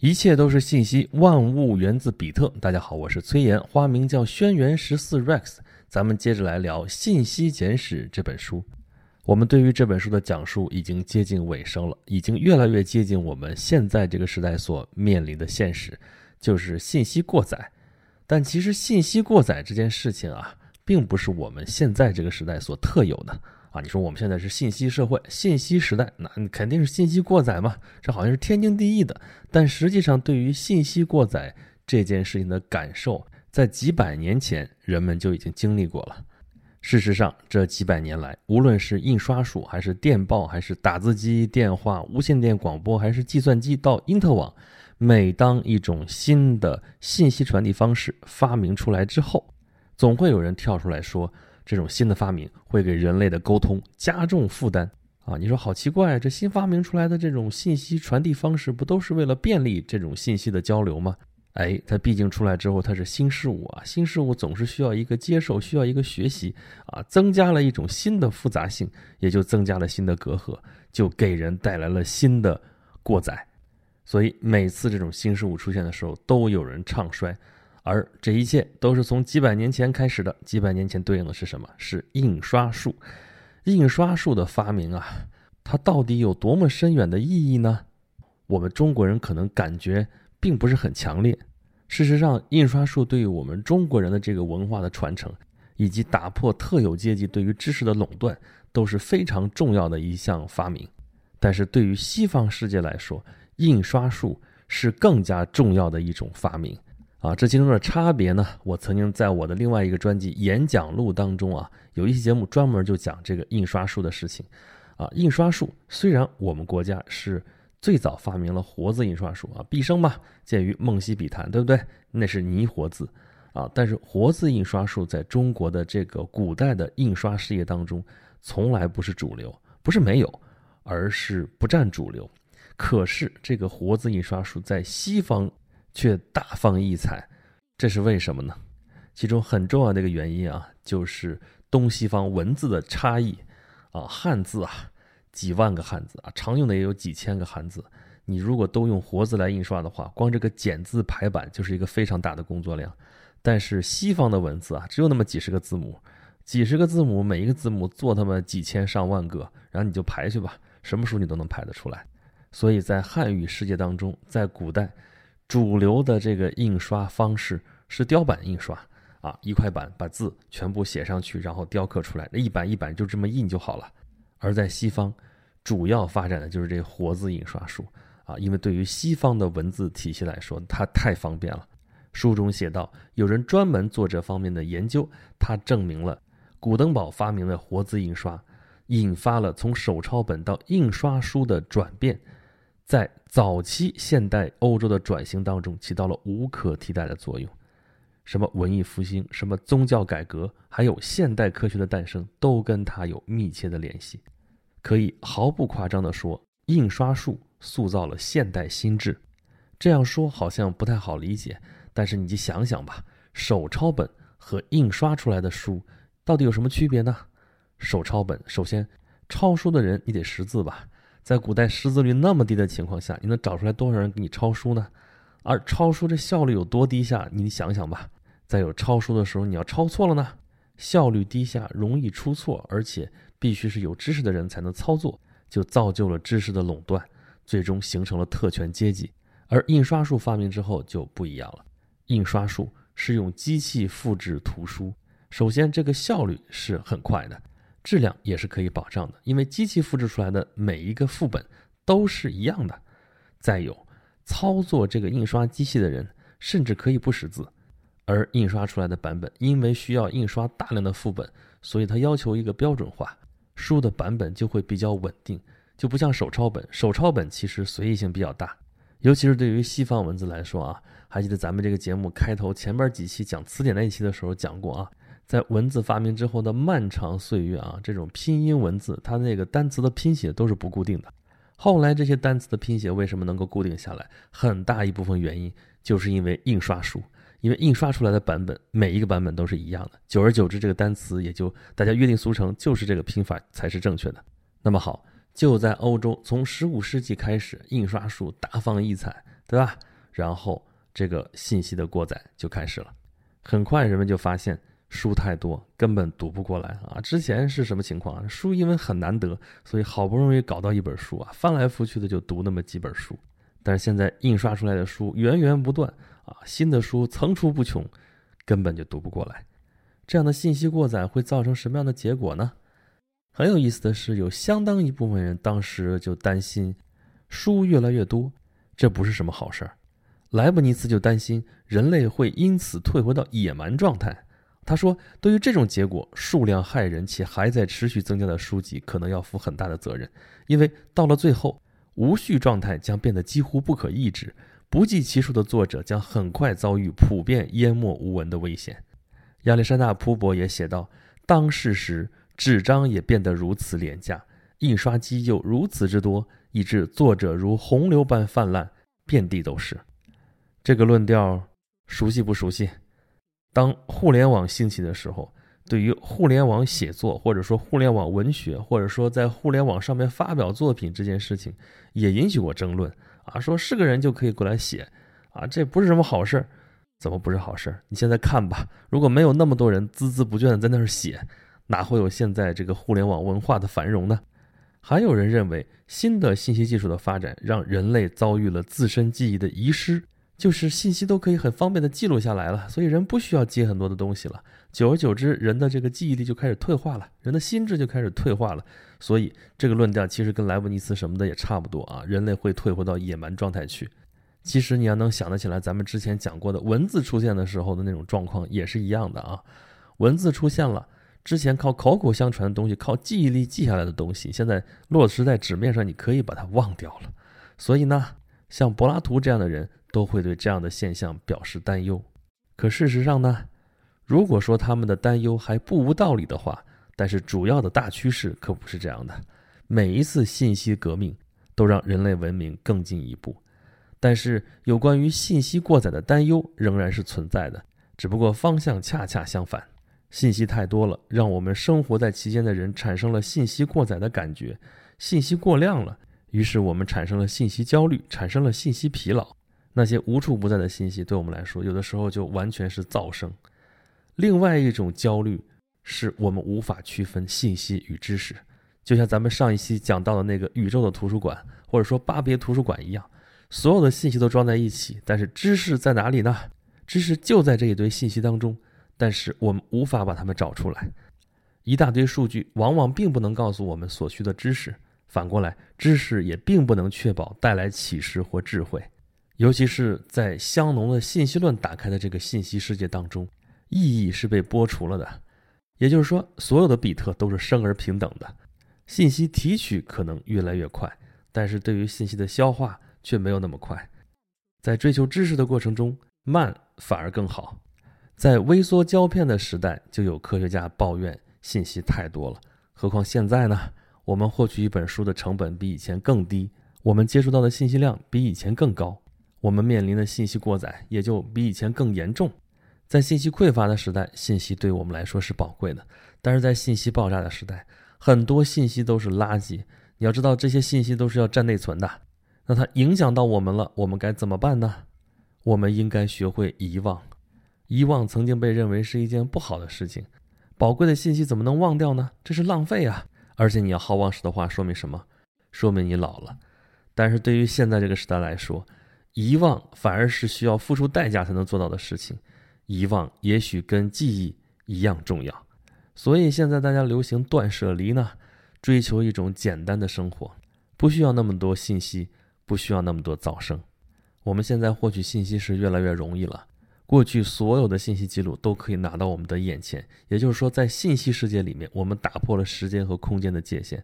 一切都是信息，万物源自比特。大家好，我是崔岩，花名叫轩辕十四 Rex。咱们接着来聊《信息简史》这本书。我们对于这本书的讲述已经接近尾声了，已经越来越接近我们现在这个时代所面临的现实，就是信息过载。但其实信息过载这件事情啊，并不是我们现在这个时代所特有的。啊，你说我们现在是信息社会、信息时代，那肯定是信息过载嘛？这好像是天经地义的。但实际上，对于信息过载这件事情的感受，在几百年前人们就已经经历过了。事实上，这几百年来，无论是印刷术，还是电报，还是打字机、电话、无线电广播，还是计算机，到因特网，每当一种新的信息传递方式发明出来之后，总会有人跳出来说。这种新的发明会给人类的沟通加重负担啊！你说好奇怪，这新发明出来的这种信息传递方式，不都是为了便利这种信息的交流吗？哎，它毕竟出来之后，它是新事物啊，新事物总是需要一个接受，需要一个学习啊，增加了一种新的复杂性，也就增加了新的隔阂，就给人带来了新的过载。所以每次这种新事物出现的时候，都有人唱衰。而这一切都是从几百年前开始的。几百年前对应的是什么？是印刷术。印刷术的发明啊，它到底有多么深远的意义呢？我们中国人可能感觉并不是很强烈。事实上，印刷术对于我们中国人的这个文化的传承，以及打破特有阶级对于知识的垄断，都是非常重要的一项发明。但是对于西方世界来说，印刷术是更加重要的一种发明。啊，这其中的差别呢？我曾经在我的另外一个专辑《演讲录》当中啊，有一期节目专门就讲这个印刷术的事情。啊，印刷术虽然我们国家是最早发明了活字印刷术啊，毕生嘛，见于梦溪笔谈，对不对？那是泥活字啊，但是活字印刷术在中国的这个古代的印刷事业当中，从来不是主流，不是没有，而是不占主流。可是这个活字印刷术在西方。却大放异彩，这是为什么呢？其中很重要的一个原因啊，就是东西方文字的差异啊。汉字啊，几万个汉字啊，常用的也有几千个汉字。你如果都用活字来印刷的话，光这个简字排版就是一个非常大的工作量。但是西方的文字啊，只有那么几十个字母，几十个字母，每一个字母做他妈几千上万个，然后你就排去吧，什么书你都能排得出来。所以在汉语世界当中，在古代。主流的这个印刷方式是雕版印刷啊，一块板把字全部写上去，然后雕刻出来，那一版一版就这么印就好了。而在西方，主要发展的就是这活字印刷术啊，因为对于西方的文字体系来说，它太方便了。书中写道，有人专门做这方面的研究，他证明了古登堡发明的活字印刷，引发了从手抄本到印刷书的转变。在早期现代欧洲的转型当中，起到了无可替代的作用。什么文艺复兴，什么宗教改革，还有现代科学的诞生，都跟它有密切的联系。可以毫不夸张地说，印刷术塑造了现代心智。这样说好像不太好理解，但是你就想想吧，手抄本和印刷出来的书到底有什么区别呢？手抄本，首先抄书的人你得识字吧。在古代识字率那么低的情况下，你能找出来多少人给你抄书呢？而抄书这效率有多低下？你想想吧。在有抄书的时候，你要抄错了呢，效率低下，容易出错，而且必须是有知识的人才能操作，就造就了知识的垄断，最终形成了特权阶级。而印刷术发明之后就不一样了，印刷术是用机器复制图书，首先这个效率是很快的。质量也是可以保障的，因为机器复制出来的每一个副本都是一样的。再有，操作这个印刷机器的人甚至可以不识字，而印刷出来的版本因为需要印刷大量的副本，所以它要求一个标准化，书的版本就会比较稳定，就不像手抄本。手抄本其实随意性比较大，尤其是对于西方文字来说啊，还记得咱们这个节目开头前边几期讲词典那一期的时候讲过啊。在文字发明之后的漫长岁月啊，这种拼音文字，它那个单词的拼写都是不固定的。后来这些单词的拼写为什么能够固定下来？很大一部分原因就是因为印刷术，因为印刷出来的版本每一个版本都是一样的，久而久之，这个单词也就大家约定俗成，就是这个拼法才是正确的。那么好，就在欧洲，从十五世纪开始，印刷术大放异彩，对吧？然后这个信息的过载就开始了。很快，人们就发现书太多，根本读不过来啊！之前是什么情况啊？书因为很难得，所以好不容易搞到一本书啊，翻来覆去的就读那么几本书。但是现在印刷出来的书源源不断啊，新的书层出不穷，根本就读不过来。这样的信息过载会造成什么样的结果呢？很有意思的是，有相当一部分人当时就担心，书越来越多，这不是什么好事儿。莱布尼茨就担心人类会因此退回到野蛮状态。他说：“对于这种结果，数量骇人且还在持续增加的书籍可能要负很大的责任，因为到了最后，无序状态将变得几乎不可抑制，不计其数的作者将很快遭遇普遍淹没无闻的危险。”亚历山大·普伯也写道：“当世时，纸张也变得如此廉价，印刷机又如此之多，以致作者如洪流般泛滥，遍地都是。”这个论调熟悉不熟悉？当互联网兴起的时候，对于互联网写作，或者说互联网文学，或者说在互联网上面发表作品这件事情，也引起过争论啊，说是个人就可以过来写啊，这不是什么好事儿。怎么不是好事儿？你现在看吧，如果没有那么多人孜孜不倦的在那儿写，哪会有现在这个互联网文化的繁荣呢？还有人认为，新的信息技术的发展让人类遭遇了自身记忆的遗失。就是信息都可以很方便的记录下来了，所以人不需要接很多的东西了。久而久之，人的这个记忆力就开始退化了，人的心智就开始退化了。所以这个论调其实跟莱布尼茨什么的也差不多啊，人类会退回到野蛮状态去。其实你要能想得起来，咱们之前讲过的文字出现的时候的那种状况也是一样的啊。文字出现了，之前靠口口相传的东西，靠记忆力记下来的东西，现在落实在纸面上，你可以把它忘掉了。所以呢，像柏拉图这样的人。都会对这样的现象表示担忧，可事实上呢？如果说他们的担忧还不无道理的话，但是主要的大趋势可不是这样的。每一次信息革命都让人类文明更进一步，但是有关于信息过载的担忧仍然是存在的，只不过方向恰恰相反。信息太多了，让我们生活在其间的人产生了信息过载的感觉；信息过量了，于是我们产生了信息焦虑，产生了信息疲劳。那些无处不在的信息，对我们来说，有的时候就完全是噪声。另外一种焦虑，是我们无法区分信息与知识。就像咱们上一期讲到的那个宇宙的图书馆，或者说巴别图书馆一样，所有的信息都装在一起，但是知识在哪里呢？知识就在这一堆信息当中，但是我们无法把它们找出来。一大堆数据往往并不能告诉我们所需的知识，反过来，知识也并不能确保带来启示或智慧。尤其是在香农的信息论打开的这个信息世界当中，意义是被剥除了的。也就是说，所有的比特都是生而平等的。信息提取可能越来越快，但是对于信息的消化却没有那么快。在追求知识的过程中，慢反而更好。在微缩胶片的时代，就有科学家抱怨信息太多了。何况现在呢？我们获取一本书的成本比以前更低，我们接触到的信息量比以前更高。我们面临的信息过载也就比以前更严重。在信息匮乏的时代，信息对我们来说是宝贵的；但是在信息爆炸的时代，很多信息都是垃圾。你要知道，这些信息都是要占内存的，那它影响到我们了，我们该怎么办呢？我们应该学会遗忘。遗忘曾经被认为是一件不好的事情。宝贵的信息怎么能忘掉呢？这是浪费啊！而且你要好忘时的话，说明什么？说明你老了。但是对于现在这个时代来说，遗忘反而是需要付出代价才能做到的事情，遗忘也许跟记忆一样重要，所以现在大家流行断舍离呢，追求一种简单的生活，不需要那么多信息，不需要那么多噪声。我们现在获取信息是越来越容易了，过去所有的信息记录都可以拿到我们的眼前，也就是说，在信息世界里面，我们打破了时间和空间的界限，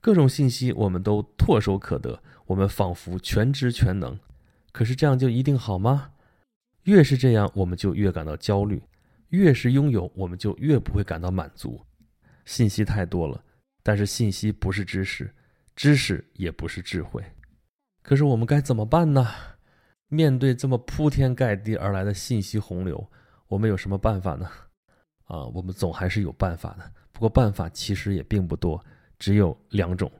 各种信息我们都唾手可得，我们仿佛全知全能。可是这样就一定好吗？越是这样，我们就越感到焦虑；越是拥有，我们就越不会感到满足。信息太多了，但是信息不是知识，知识也不是智慧。可是我们该怎么办呢？面对这么铺天盖地而来的信息洪流，我们有什么办法呢？啊，我们总还是有办法的。不过办法其实也并不多，只有两种：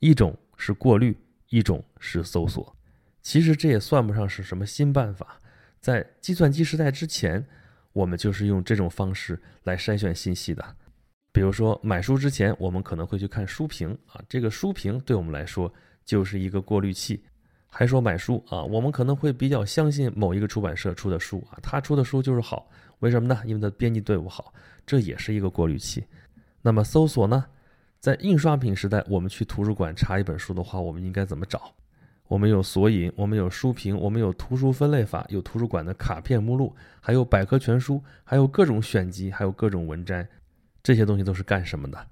一种是过滤，一种是搜索。其实这也算不上是什么新办法，在计算机时代之前，我们就是用这种方式来筛选信息的。比如说买书之前，我们可能会去看书评啊，这个书评对我们来说就是一个过滤器。还说买书啊，我们可能会比较相信某一个出版社出的书啊，他出的书就是好，为什么呢？因为他的编辑队伍好，这也是一个过滤器。那么搜索呢？在印刷品时代，我们去图书馆查一本书的话，我们应该怎么找？我们有索引，我们有书评，我们有图书分类法，有图书馆的卡片目录，还有百科全书，还有各种选集，还有各种文摘，这些东西都是干什么的？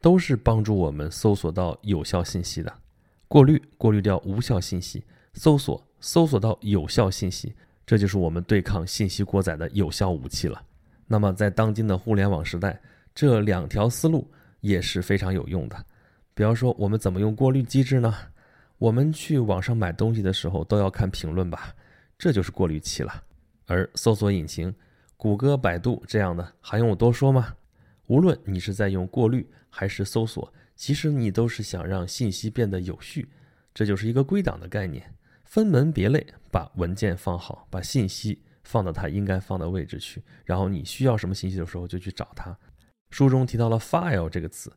都是帮助我们搜索到有效信息的。过滤，过滤掉无效信息；搜索，搜索到有效信息。这就是我们对抗信息过载的有效武器了。那么，在当今的互联网时代，这两条思路也是非常有用的。比方说，我们怎么用过滤机制呢？我们去网上买东西的时候都要看评论吧，这就是过滤器了。而搜索引擎，谷歌、百度这样的，还用我多说吗？无论你是在用过滤还是搜索。其实你都是想让信息变得有序，这就是一个归档的概念，分门别类，把文件放好，把信息放到它应该放的位置去，然后你需要什么信息的时候就去找它。书中提到了 file 这个词，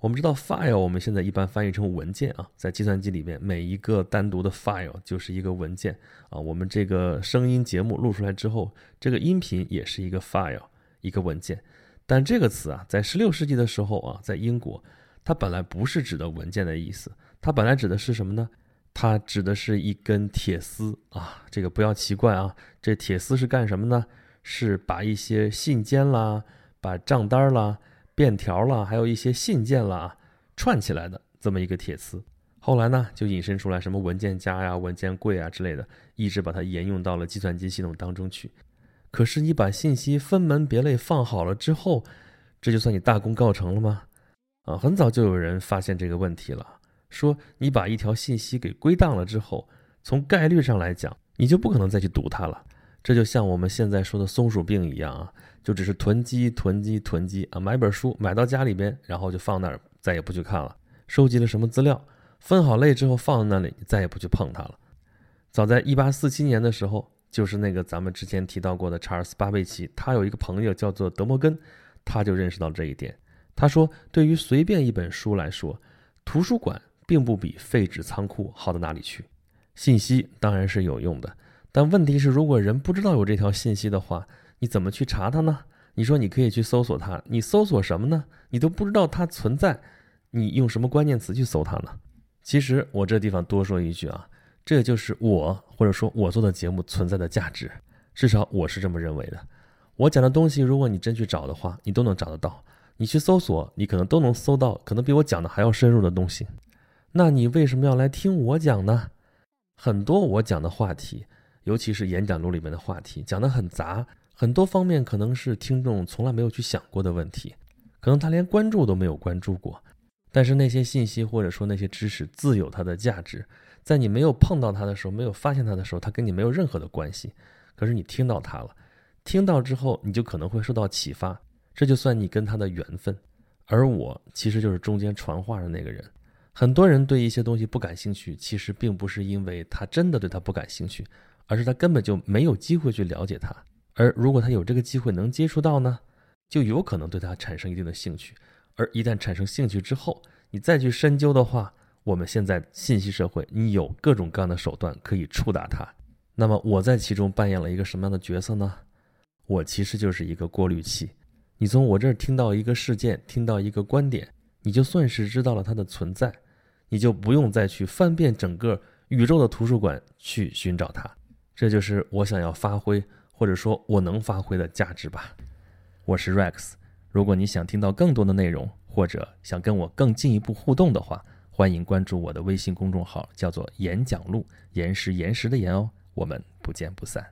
我们知道 file 我们现在一般翻译成文件啊，在计算机里面每一个单独的 file 就是一个文件啊，我们这个声音节目录出来之后，这个音频也是一个 file 一个文件，但这个词啊，在十六世纪的时候啊，在英国。它本来不是指的文件的意思，它本来指的是什么呢？它指的是一根铁丝啊，这个不要奇怪啊，这铁丝是干什么呢？是把一些信笺啦、把账单啦、便条啦，还有一些信件啦串起来的这么一个铁丝。后来呢，就引申出来什么文件夹呀、文件柜啊之类的，一直把它沿用到了计算机系统当中去。可是你把信息分门别类放好了之后，这就算你大功告成了吗？啊，很早就有人发现这个问题了，说你把一条信息给归档了之后，从概率上来讲，你就不可能再去读它了。这就像我们现在说的松鼠病一样啊，就只是囤积、囤积、囤积啊，买本书买到家里边，然后就放那儿，再也不去看了。收集了什么资料，分好类之后放在那里，再也不去碰它了。早在一八四七年的时候，就是那个咱们之前提到过的查尔斯·巴贝奇，他有一个朋友叫做德摩根，他就认识到这一点。他说：“对于随便一本书来说，图书馆并不比废纸仓库好到哪里去。信息当然是有用的，但问题是，如果人不知道有这条信息的话，你怎么去查它呢？你说你可以去搜索它，你搜索什么呢？你都不知道它存在，你用什么关键词去搜它呢？其实我这地方多说一句啊，这就是我或者说我做的节目存在的价值，至少我是这么认为的。我讲的东西，如果你真去找的话，你都能找得到。”你去搜索，你可能都能搜到，可能比我讲的还要深入的东西。那你为什么要来听我讲呢？很多我讲的话题，尤其是演讲录里面的话题，讲得很杂，很多方面可能是听众从来没有去想过的问题，可能他连关注都没有关注过。但是那些信息或者说那些知识自有它的价值，在你没有碰到它的时候，没有发现它的时候，它跟你没有任何的关系。可是你听到它了，听到之后，你就可能会受到启发。这就算你跟他的缘分，而我其实就是中间传话的那个人。很多人对一些东西不感兴趣，其实并不是因为他真的对他不感兴趣，而是他根本就没有机会去了解他。而如果他有这个机会能接触到呢，就有可能对他产生一定的兴趣。而一旦产生兴趣之后，你再去深究的话，我们现在信息社会，你有各种各样的手段可以触达他。那么我在其中扮演了一个什么样的角色呢？我其实就是一个过滤器。你从我这儿听到一个事件，听到一个观点，你就算是知道了它的存在，你就不用再去翻遍整个宇宙的图书馆去寻找它。这就是我想要发挥，或者说我能发挥的价值吧。我是 Rex，如果你想听到更多的内容，或者想跟我更进一步互动的话，欢迎关注我的微信公众号，叫做“演讲录”，岩石岩石的岩哦。我们不见不散。